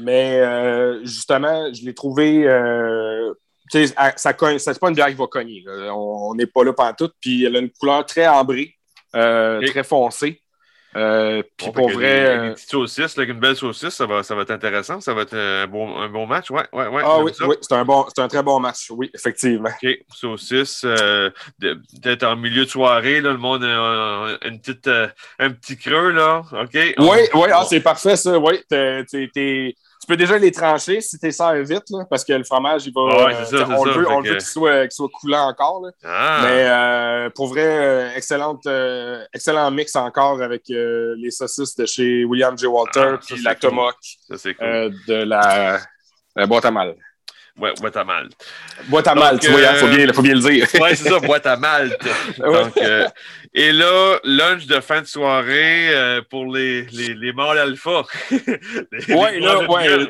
Mais euh, justement, je l'ai trouvé. Euh, ça, ça c'est pas une bière qui va cogner. On n'est pas là pendant tout. Puis elle a une couleur très ambrée, euh, très foncée. Euh, puis pour vrai. Une petite saucisse, une belle saucisse, ça va, ça va être intéressant. Ça va être un bon, un bon match. Ouais, ouais, ouais, ah oui, oui c'est un, bon, un très bon match. Oui, effectivement. OK. Saucisse. Peut-être en milieu de soirée, là, le monde a une petite, un petit creux. là. OK. Oui, oui, ah, c'est parfait ça. Oui, t'es tu peux déjà les trancher si tu ça vite, parce que le fromage, il va. on, le veut, on veut qu'il soit, soit, coulant encore. Ah. Mais euh, pour vrai, euh, excellente, euh, excellent mix encore avec les saucisses de chez William J. Walter ah, et la tomahawk de la, boîte à mal. Ouais, boîte à malte. Boîte à malte, il hein, faut, bien, faut bien le dire. [LAUGHS] ouais, c'est ça, boîte à malte. [LAUGHS] Donc, euh, et là, lunch de fin de soirée euh, pour les, les, les mâles alpha. [LAUGHS] ouais, là, ouais,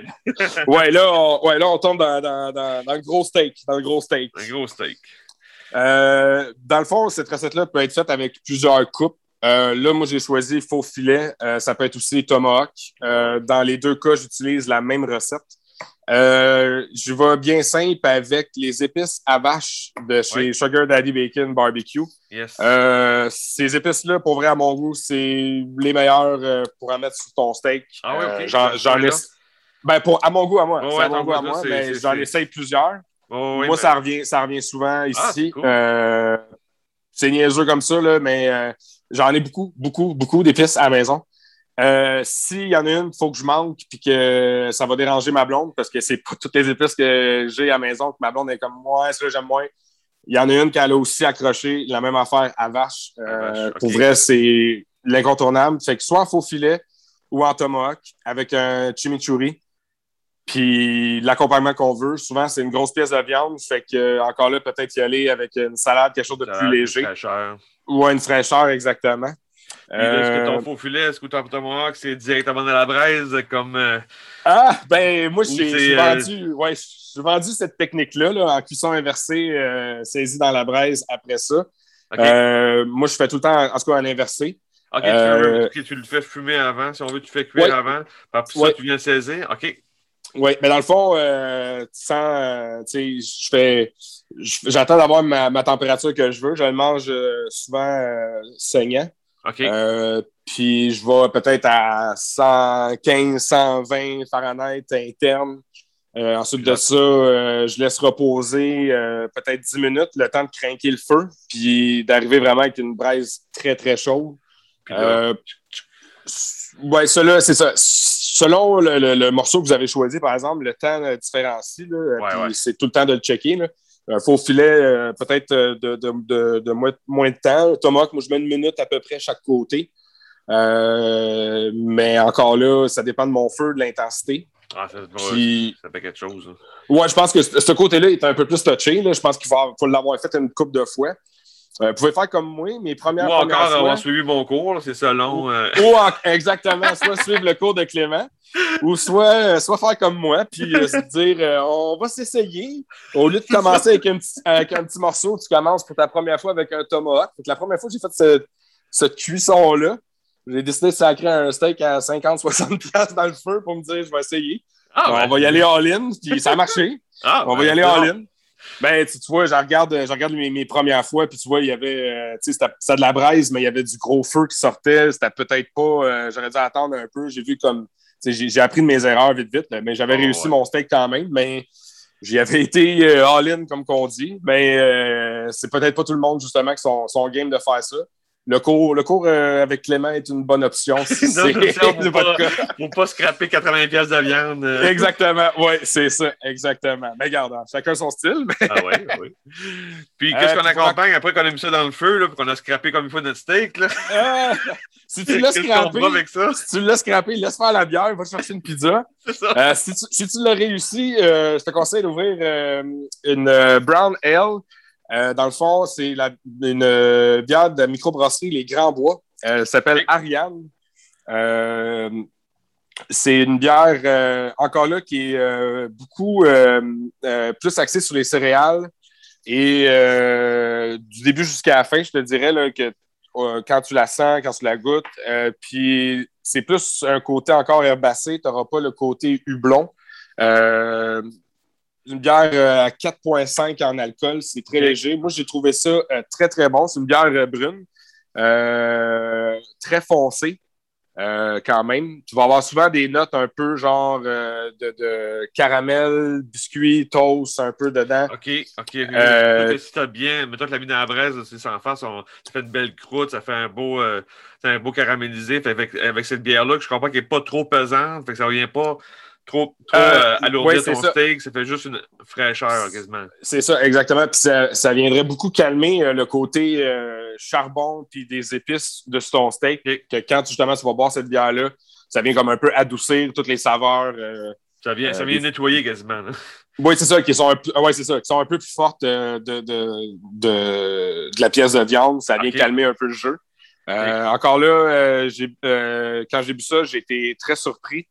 ouais, là, on, ouais, là, on tombe dans, dans, dans, dans, le gros steak. Dans le gros steak. Un gros steak. Euh, dans le fond, cette recette-là peut être faite avec plusieurs coupes. Euh, là, moi, j'ai choisi faux filet. Euh, ça peut être aussi tomahawk. Euh, dans les deux cas, j'utilise la même recette. Euh, je vais bien simple avec les épices à vache de chez Sugar Daddy Bacon Barbecue. Euh, ces épices-là, pour vrai, à mon goût, c'est les meilleures euh, pour en mettre sur ton steak. Ah oui, J'en ai. Ben, pour, à mon goût, à moi. à mon goût, à moi, mais j'en essaye plusieurs. moi, ça, revient, ça revient souvent ah, ici. c'est niaiseux comme ça, là, mais j'en ai beaucoup, beaucoup, beaucoup d'épices à la maison. Euh, s'il y en a une, il faut que je manque puis que ça va déranger ma blonde parce que c'est pas toutes les épices que j'ai à la maison que ma blonde est comme moi, ça j'aime moins. Il y en a une qu'elle a aussi accroché, la même affaire à vache. Euh, pour vrai, c'est l'incontournable. Fait que soit en faux filet ou en tomahawk avec un chimichurri. Puis l'accompagnement qu'on veut, souvent, c'est une grosse pièce de viande. Fait que encore là, peut-être y aller avec une salade, quelque chose de plus léger. Une fraîcheur. Ou une fraîcheur, exactement. Est-ce que ton euh, faux filet, est-ce que ton tomahawk, c'est directement dans la braise comme. Euh, ah, ben, moi, j'ai euh, vendu, ouais, vendu cette technique-là là, en cuisson inversée, saisie dans la braise après ça. moi, je fais tout le temps, en tout cas, en inversé. OK, tu, le fais fumer avant. Si on veut, tu fais cuire avant. Par ça, tu viens saisir. OK. Oui, mais dans le fond, tu sens, tu sais, je fais. J'attends d'avoir ma, ma, température que je veux. Je le mange souvent saignant. OK. Euh, puis je vais peut-être à 115, 120 Fahrenheit interne. Euh, ensuite de ça, euh, je laisse reposer peut-être 10 minutes, le temps de craquer le feu, puis d'arriver vraiment avec une braise très, très chaude. Oui, cela, c'est ça. Selon le, morceau que vous avez choisi, par exemple, le temps différencie. C'est tout le temps de le checker. Là. Un faux filet, euh, peut-être euh, de, moins, de temps. Tomahawk, moi, je mets une minute à peu près chaque côté. Euh, mais encore là, ça dépend de mon feu, de l'intensité. Ah, ça, fait quelque chose. Oui, je pense que ce côté-là est un peu plus touché. Je pense qu'il faut, l'avoir fait une coupe de fois. Vous pouvez faire comme moi, mes premières Ou encore avoir suivi mon cours, c'est ça long. Ou, exactement, soit suivre le cours de Clément. Ou soit, euh, soit faire comme moi, puis euh, se dire euh, on va s'essayer. Au lieu de commencer avec un, petit, avec un petit morceau, tu commences pour ta première fois avec un tomahawk. la première fois que j'ai fait cette, cuisson-là, j'ai décidé de sacrer un steak à 50-60$ dans le feu pour me dire je vais essayer. Ah, on va y aller all-in, puis ça a marché. Ah, on va y aller all-in. Ben, tu, vois, je regarde, je regarde mes, premières fois, puis tu vois, il y avait, tu sais, c'était de la braise, mais il y avait du gros feu qui sortait. C'était peut-être pas, j'aurais dû attendre un peu. J'ai vu comme j'ai appris de mes erreurs vite, vite, mais j'avais oh, réussi mon steak quand même. Mais j'y avais été euh, all-in, comme qu'on dit. Mais euh, c'est peut-être pas tout le monde, justement, qui sont, sont game de faire ça. Le cours, le cours euh, avec Clément est une bonne option. [LAUGHS] Si c'est [LAUGHS] pour, pas, pour pas scraper 80 pièces de viande. Exactement, oui, c'est ça, exactement. Mais regarde, hein, chacun son style. Ah oui, oui. [LAUGHS] Puis qu'est-ce qu'on accompagne après qu'on a mis ça dans le feu, là, qu'on a scrappé comme il faut notre steak? Là? si tu l'as scrappé, si tu scrappé, laisse faire la bière, va chercher une pizza. Ça. Euh, si tu, si tu l'as réussi, euh, je te conseille d'ouvrir euh, une Brown Ale. Dans le fond, c'est une bière de microbrasserie Les Grands Bois. Elle s'appelle Ariane. c'est une bière, encore là, qui est beaucoup plus axée sur les céréales. Et du début jusqu'à la fin, je te dirais là, que euh, quand tu la sens, quand tu la goûtes. Euh, puis c'est plus un côté encore herbacé. Tu n'auras pas le côté hublon. Euh, une bière à 4,5 en alcool, c'est très léger. Moi, j'ai trouvé ça très, très bon. C'est une bière brune, très foncée. Euh, quand même. Tu vas avoir souvent des notes un peu genre euh, de, caramel, biscuit, toast, un peu dedans. OK, OK. Euh, si tu as bien, mettons que la mis dans la braise, c'est sans face, ça fait une belle croûte, ça fait un beau, un beau caramélisé. avec, avec cette bière-là, je comprends qu'elle n'est pas trop pesante, fait que ça ne vient pas trop, trop euh, alourdir ton steak, ça fait juste une fraîcheur quasiment. C'est ça, exactement. Puis ça, viendrait beaucoup calmer euh, le côté euh, charbon puis des épices de ton steak. Que quand justement tu vas boire cette bière-là, ça vient comme un peu adoucir toutes les saveurs. ça vient, ça vient nettoyer quasiment. [LAUGHS] Oui, c'est ça, qui sont un peu, ouais, c'est ça, qui sont un peu plus fortes de, de, de, de, la pièce de viande. Ça vient calmer un peu le jeu. Euh, encore là, euh, euh, quand j'ai bu ça, j'ai été très surpris.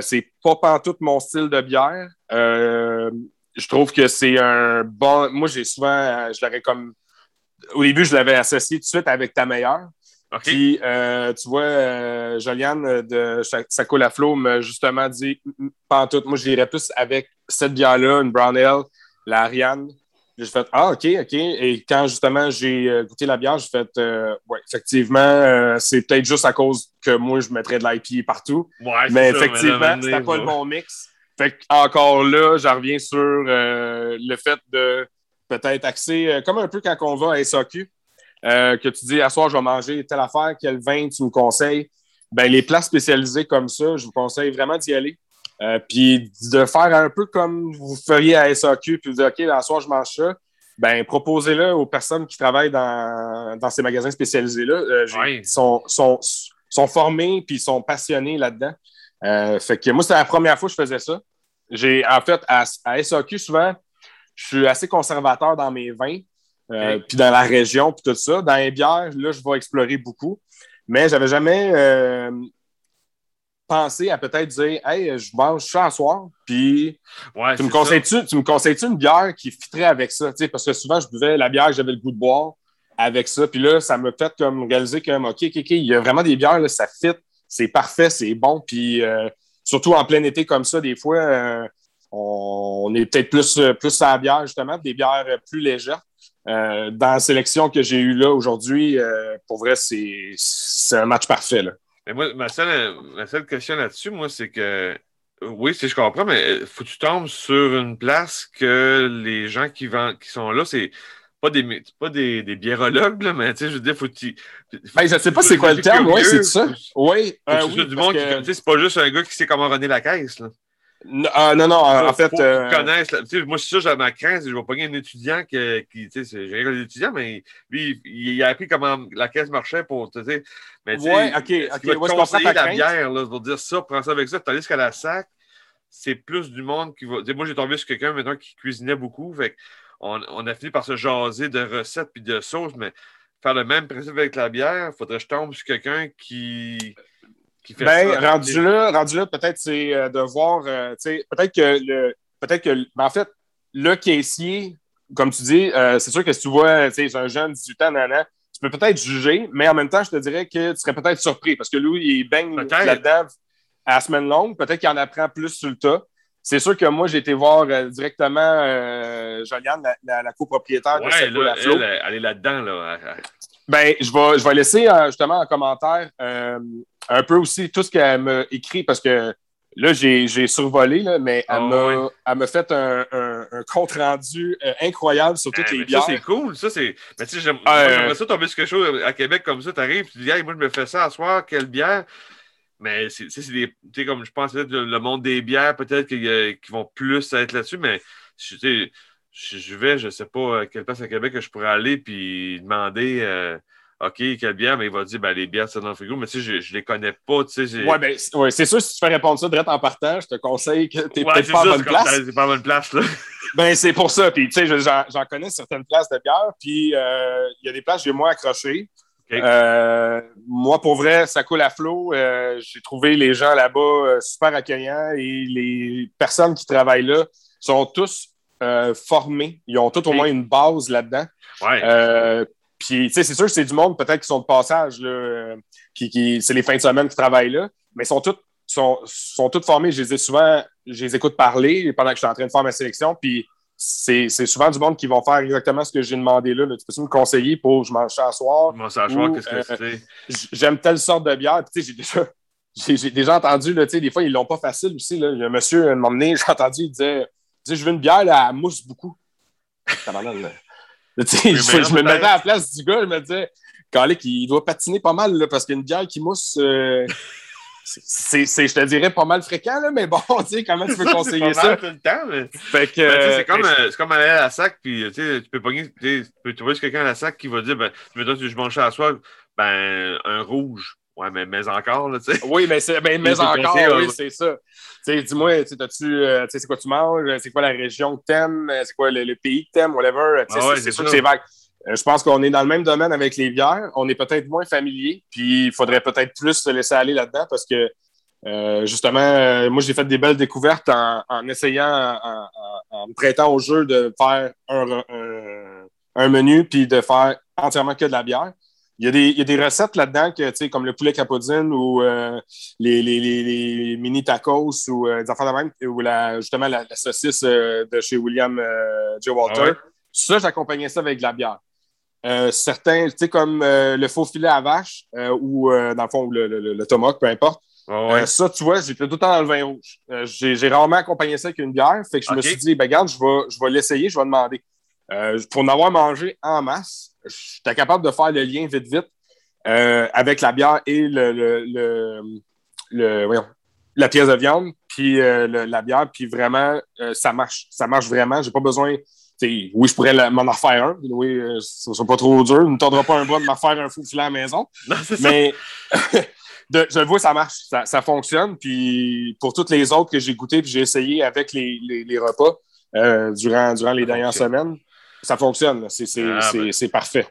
C'est pas pantoute mon style de bière. je trouve que c'est un bon. Moi, j'ai souvent, je l'aurais comme. Au début, je l'avais associé tout de suite avec ta meilleure. Puis, tu vois, Joliane de Sacola Flow m'a justement dit pantoute. Moi, j'irais plus avec cette bière-là, une Brown Ale, la Ariane. J'ai fait Ah, OK, OK. Et quand justement j'ai euh, goûté la bière, j'ai fait euh, Oui, effectivement, euh, c'est peut-être juste à cause que moi, je mettrais de l'IP partout. mais effectivement, c'était pas le bon mix. Fait encore là, j'en reviens sur le fait de peut-être axer, comme un peu quand on va à SAQ, que tu dis à soir, je vais manger telle affaire, quel vin tu me conseilles. Ben, les plats spécialisés comme ça, je vous conseille vraiment d'y aller. Euh, puis de faire un peu comme vous feriez à SAQ, puis vous dire, OK, la soir, je mange ça. Ben, proposez-le aux personnes qui travaillent dans, dans ces magasins spécialisés-là. Euh, ils sont, sont, sont, formés puis sont passionnés là-dedans. Euh, fait que moi, c'était la première fois que je faisais ça. J'ai, en fait, à, à, SAQ, souvent, je suis assez conservateur dans mes vins, puis dans la région, puis tout ça. Dans les bières, là, je vais explorer beaucoup. Mais j'avais jamais penser à peut-être dire Hey, je mange ça à soir, puis tu, me conseilles-tu, tu me conseilles une bière qui fitterait avec ça? parce que souvent, je buvais la bière que j'avais le goût de boire avec ça. Puis là, ça m'a fait comme réaliser que, OK, OK, OK, il y a vraiment des bières, là, ça fit, c'est parfait, c'est bon. Puis euh, surtout en plein été comme ça, des fois, euh, on, est peut-être plus, plus à la bière, justement, des bières plus légères. Euh, dans la sélection que j'ai eue là aujourd'hui, pour vrai, c'est un match parfait. Là. Mais moi, ma seule, ma seule question là-dessus, moi, c'est que oui, si je comprends, mais euh, faut que tu tombes sur une place que les gens qui, vendent, qui sont là, c'est pas des pas des, des biérologues, là, mais tu sais, je veux dire, faut que tu. Ben, je sais pas c'est quoi le terme, oui, c'est ça. Oui. Euh, oui du monde que... qui, c'est pas juste un gars qui sait comment runner la caisse, là. Ah, non, non, en fait. Euh... moi, c'est ça, j'ai ma crainte, je vais pogner un étudiant qui, qui tu sais, j'ai un étudiant, mais lui, il, a appris comment la caisse marchait pour, tu sais. Mais, ouais, ok, ok. Il va te conseiller la bière, là, pour dire ça, prends ça avec ça. Tandis qu'à la sac, c'est plus du monde qui va. moi, j'ai tombé sur quelqu'un maintenant qui cuisinait beaucoup. Fait on, on a fini par se jaser de recettes puis de sauces, mais faire le même principe avec la bière, il faudrait que je tombe sur quelqu'un qui ben, rendu là, rendu là, peut-être c'est euh, de voir, euh, peut-être que le, peut-être que, ben, en fait, le caissier, comme tu dis, euh, c'est sûr que si tu vois, tu sais, un jeune 18 ans, nana, tu peux peut-être juger, mais en même temps, je te dirais que tu serais peut-être surpris parce que lui, il baigne là-dedans à la semaine longue. Peut-être qu'il en apprend plus sur le tas. C'est sûr que moi, j'ai été voir directement Joliane, la, copropriétaire de cette là, elle, elle, est là-dedans. Là. Ben, je vais, je vais laisser justement en commentaire un peu aussi tout ce qu'elle m'a écrit parce que là, j'ai survolé, là, mais elle ah m'a fait un, un, compte rendu euh, incroyable sur toutes les bières. Ça, c'est cool. Ça, c'est. Mais tu sais, j'aimerais ça tomber sur quelque chose à Québec comme ça. Tu arrives, tu dis, hey, moi, je me fais ça à soir, quelle bière? Mais c'est des. Tu sais, comme je pense, le monde des bières, peut-être qu'ils vont plus être là-dessus, mais tu sais, je vais, je ne sais pas à quelle place à Québec que je pourrais aller puis demander. Euh, OK, quelle bière? Mais il va dire, ben, les bières, c'est dans le frigo. Mais tu sais, je, ne les connais pas. Tu sais, ouais, ben, ouais, c'est sûr, si tu fais répondre ça direct en partant, je te conseille que tu n'es peut-être pas, à bonne place. C'est pas bonne place, là. [LAUGHS] ben, c'est pour ça. Puis, tu sais, j'en connais certaines places de bière. Puis, euh, il y a des places que j'ai moins Euh, moi, pour vrai, ça coule à flot. Euh, j'ai trouvé les gens là-bas super accueillants et les personnes qui travaillent là sont tous formés. Ils ont tous au moins une base là-dedans. Ouais. Puis, tu sais, c'est sûr c'est du monde peut-être qui sont de passage, là, euh, qui, qui c'est les fins de semaine qui travaillent là, mais ils sont tous sont, sont toutes formés. Je les ai souvent, je les écoute parler pendant que je suis en train de faire ma sélection. Puis, c'est souvent du monde qui vont faire exactement ce que j'ai demandé là. Tu peux me conseiller pour je mange ça à soir? Je mange ça à soir, qu'est-ce que euh, c'est? J'aime telle sorte de bière. Puis, tu sais, j'ai déjà, [LAUGHS] j'ai déjà entendu, là, tu sais, des fois, ils l'ont pas facile aussi. Là. Il y a un monsieur, m'a emmené, [LAUGHS] j'ai entendu, il disait, je veux une bière, là, elle mousse beaucoup. je, me mettais à la place du gars, je me disais, Calic, il doit patiner pas mal là, parce qu'une bière qui mousse, euh, [LAUGHS] c'est, je te dirais, pas mal fréquent, là, mais bon, [LAUGHS] tu sais, comment tu peux conseiller ça? Tout le temps, mais... Fait que, ben, c'est, comme, euh, c'est comme aller à la sac, puis tu peux pogner, tu peux trouver quelqu'un à la sac qui va dire, ben, tu veux dire, je mange à soir, ben, un rouge. Ouais, mais, mais encore, là, tu sais. Oui, mais, c'est, ben, [LAUGHS] mais encore, oui, c'est ça. dis-moi, tu euh, c'est quoi tu manges, c'est quoi la région que t'aimes, c'est quoi le, pays que t'aimes, whatever. Ah c'est, sûr que c'est vague. Euh, je pense qu'on est dans le même domaine avec les bières. On est peut-être moins familier, puis il faudrait peut-être plus se laisser aller là-dedans parce que euh, justement, moi, j'ai fait des belles découvertes en, essayant, en, me prêtant au jeu de faire un, un menu puis de faire entièrement que de la bière. Il y, a des, il y a des recettes là-dedans, que, comme le poulet capodine ou euh, les, les, les, mini tacos ou euh, des affaires de même, ou la, justement la, saucisse euh, de chez William J. Walter. Ah ça, j'accompagnais ça avec de la bière. Certains, tu sais, comme le faux filet à vache ou, dans le fond, le, le, le, tomahawk, peu importe. Ah ça, tu vois, j'étais tout le temps dans le vin rouge. j'ai rarement accompagné ça avec une bière. Fait que je me suis dit, ben, regarde, je vais, je vais l'essayer, je vais demander. pour en avoir mangé en masse, j'étais capable de faire le lien vite, vite euh, avec la bière et le, le, le, la pièce de viande, puis euh, la bière, puis vraiment, euh, ça marche. Ça marche vraiment. J'ai pas besoin. Oui, je pourrais m'en faire un. Oui, ce ne sera pas trop dur. Ne tendra pas un bras de m'en faire un fou filet à la maison. mais [LAUGHS] je le vois, ça marche. Ça, fonctionne. Puis pour toutes les autres que j'ai goûté puis j'ai essayé avec les, les, repas durant, durant les dernières semaines, ça fonctionne. Ah, ben. C'est parfait.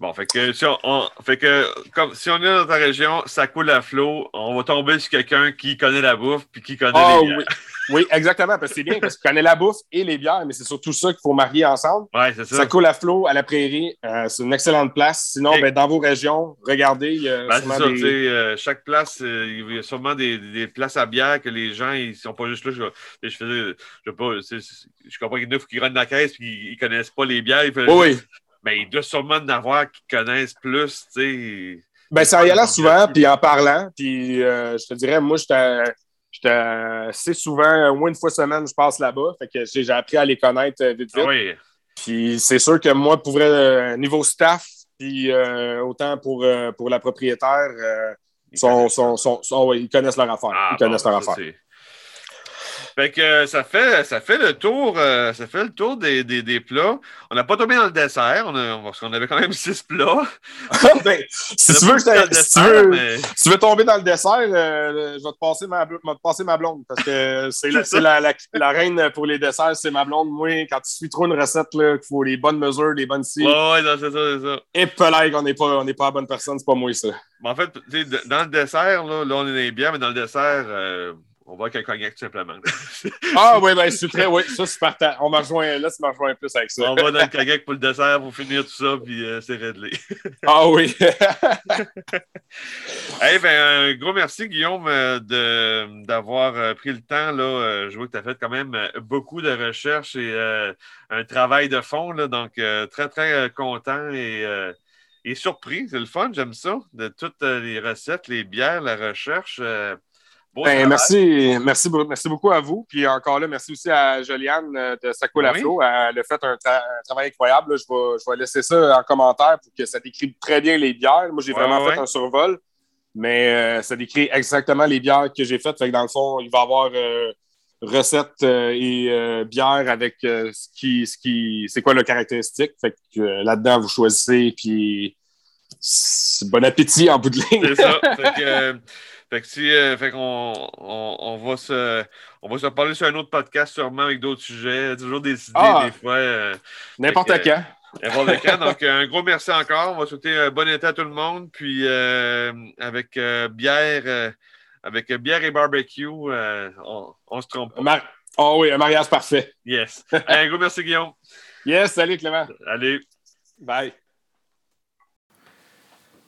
Bon, fait que, si on, fait que comme, si on est dans ta région, ça coule à flot, on va tomber sur quelqu'un qui connaît la bouffe puis qui connaît ah, les. Oui. Oui, exactement, parce que c'est bien, parce qu'il connaît la bouffe et les bières, mais c'est surtout ça qu'il faut marier ensemble. Ouais, c'est ça. Ça coule à flot à la prairie, euh, c'est une excellente place. Sinon, ben, dans vos régions, regardez, il y a ben, ça, des... euh, chaque place, euh, il y a sûrement des, des, places à bière que les gens, ils sont pas juste là. Je, je faisais, je, pas, je comprends qu'il y en a qui rentrent dans la caisse et ils connaissent pas les bières. oui, oui mais il doit sûrement en avoir qui connaissent plus, tu sais. Ben, ça y allait souvent, puis en parlant, puis euh, je te dirais, moi, j'étais assez souvent, au moins une fois semaine, je passe là-bas, fait que j'ai appris à les connaître euh, vite, vite. Ah oui. Puis c'est sûr que moi, pour vrai, euh, niveau staff, puis autant pour, pour la propriétaire, ils, sont, ils connaissent leur affaire. Ah, ils connaissent leur affaire. Fait que euh, ça fait, ça fait le tour, euh, ça fait le tour des, des, des plats. On n'a pas tombé dans le dessert, on a, parce qu'on avait quand même [LAUGHS] six plats. ben, si, tu veux, si, tu veux, si, tu veux, tomber dans le dessert, euh, je vais te passer ma, te passer ma blonde parce que c'est la, la, la, reine pour les desserts, c'est ma blonde. Moi, quand tu suis trop une recette, il faut les bonnes mesures, les bonnes cibles. Ouais, ouais, c'est ça, c'est ça. Et peut on n'est pas, pas la bonne personne, c'est pas moi ça. en fait, dans le dessert, là, là, on est bien, mais dans le dessert, on va avec un cognac, tout simplement. [LAUGHS] ah oui, ben c'est très, oui, ça c'est partant. On m'a rejoint, là, tu m'as rejoint plus avec ça. On va dans le cognac pour le dessert, pour finir tout ça, puis euh, c'est réglé. [LAUGHS] ah oui. [LAUGHS] hey, ben, un gros merci, Guillaume, euh, d'avoir euh, pris le temps. Là, je vois que tu as fait quand même beaucoup de recherches et un travail de fond, là, donc très, très content et et surpris. C'est le fun, j'aime ça, de toutes les recettes, les bières, la recherche. Ben, merci, merci, merci beaucoup à vous. Puis encore là, merci aussi à Joliane euh, de Saco la Flow. Elle a fait un, travail incroyable. Je, vais, je, vais, laisser ça en commentaire pour que ça décrit très bien les bières. Moi, j'ai vraiment fait un survol, mais euh, ça décrit exactement les bières que j'ai faites. Fait que dans le fond, il va y avoir euh, recettes et bières avec ce qui, ce qui, c'est quoi le caractéristique. Fait que là-dedans, vous choisissez. Puis bon appétit en bout de ligne. C'est ça. [LAUGHS] Fait que si, euh, fait qu'on on, on, va se, on va se parler sur un autre podcast sûrement avec d'autres sujets, toujours des idées ah! des fois. Euh, n'importe quand. N'importe [LAUGHS] quand. Donc, un gros merci encore. On va souhaiter un bon été à tout le monde. Puis, euh, avec bière, avec bière et barbecue, on, on se trompe pas. Oh oui, un mariage parfait. Yes. un gros merci, Guillaume. Yes, salut Clément. Allez. Bye.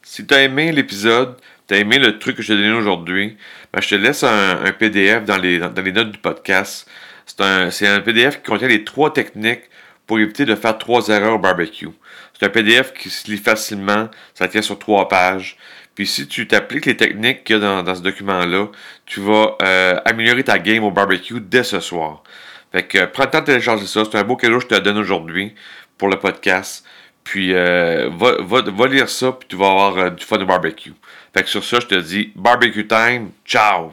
Si tu as aimé l'épisode, t'as aimé le truc que je t'ai donné aujourd'hui, ben, je te laisse un, PDF dans les, dans les, notes du podcast. C'est un, un, PDF qui contient les trois techniques pour éviter de faire trois erreurs au barbecue. C'est un PDF qui se lit facilement, ça tient sur trois pages. Puis si tu t'appliques les techniques qu'il y a dans, dans ce document-là, tu vas euh, améliorer ta game au barbecue dès ce soir. Fait que prends le temps de télécharger ça. C'est un beau cadeau que je te donne aujourd'hui pour le podcast. Puis euh, va, va, va, lire ça, puis tu vas avoir euh, du fun au barbecue. Fait que sur ça, je te dis barbecue time. Ciao!